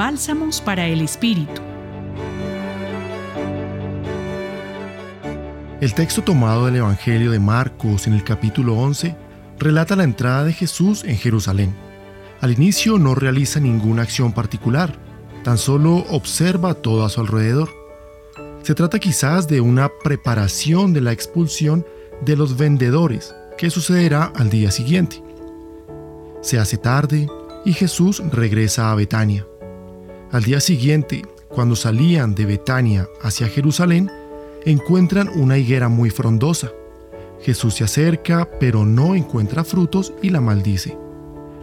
Bálsamos para el Espíritu. El texto tomado del Evangelio de Marcos en el capítulo 11 relata la entrada de Jesús en Jerusalén. Al inicio no realiza ninguna acción particular, tan solo observa todo a su alrededor. Se trata quizás de una preparación de la expulsión de los vendedores, que sucederá al día siguiente. Se hace tarde y Jesús regresa a Betania. Al día siguiente, cuando salían de Betania hacia Jerusalén, encuentran una higuera muy frondosa. Jesús se acerca, pero no encuentra frutos y la maldice.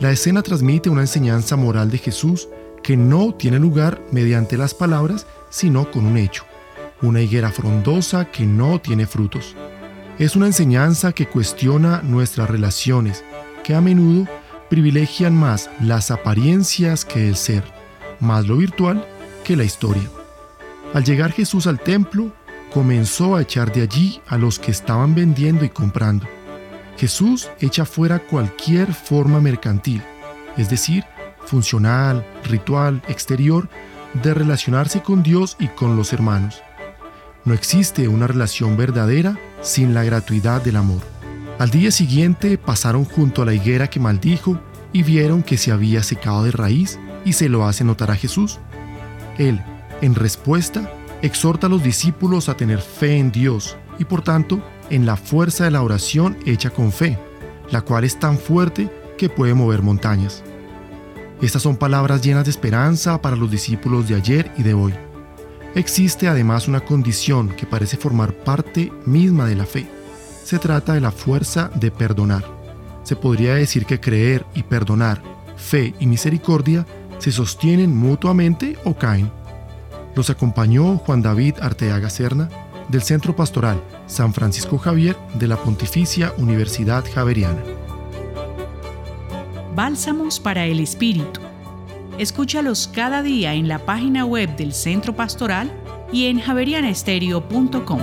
La escena transmite una enseñanza moral de Jesús que no tiene lugar mediante las palabras, sino con un hecho. Una higuera frondosa que no tiene frutos. Es una enseñanza que cuestiona nuestras relaciones, que a menudo privilegian más las apariencias que el ser, más lo virtual que la historia. Al llegar Jesús al templo, comenzó a echar de allí a los que estaban vendiendo y comprando. Jesús echa fuera cualquier forma mercantil, es decir, funcional, ritual, exterior, de relacionarse con Dios y con los hermanos. No existe una relación verdadera sin la gratuidad del amor. Al día siguiente pasaron junto a la higuera que maldijo y vieron que se había secado de raíz y se lo hace notar a Jesús. Él, en respuesta, exhorta a los discípulos a tener fe en Dios y por tanto en la fuerza de la oración hecha con fe, la cual es tan fuerte que puede mover montañas. Estas son palabras llenas de esperanza para los discípulos de ayer y de hoy. Existe además una condición que parece formar parte misma de la fe. Se trata de la fuerza de perdonar. Se podría decir que creer y perdonar, fe y misericordia se sostienen mutuamente o caen. Los acompañó Juan David Arteaga Serna, del Centro Pastoral San Francisco Javier de la Pontificia Universidad Javeriana. Bálsamos para el Espíritu. Escúchalos cada día en la página web del Centro Pastoral y en javerianestereo.com.